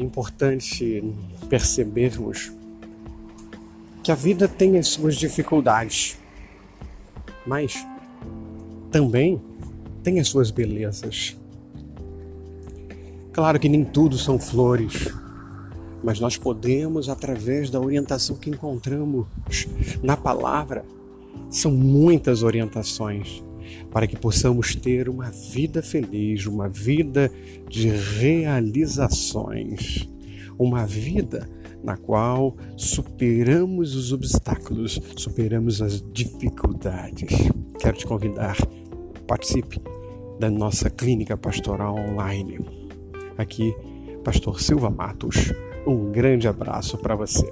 importante percebermos que a vida tem as suas dificuldades, mas também tem as suas belezas. Claro que nem tudo são flores, mas nós podemos, através da orientação que encontramos na palavra, são muitas orientações para que possamos ter uma vida feliz, uma vida de realizações, uma vida na qual superamos os obstáculos, superamos as dificuldades. Quero te convidar, participe da nossa clínica pastoral online. Aqui, Pastor Silva Matos. Um grande abraço para você.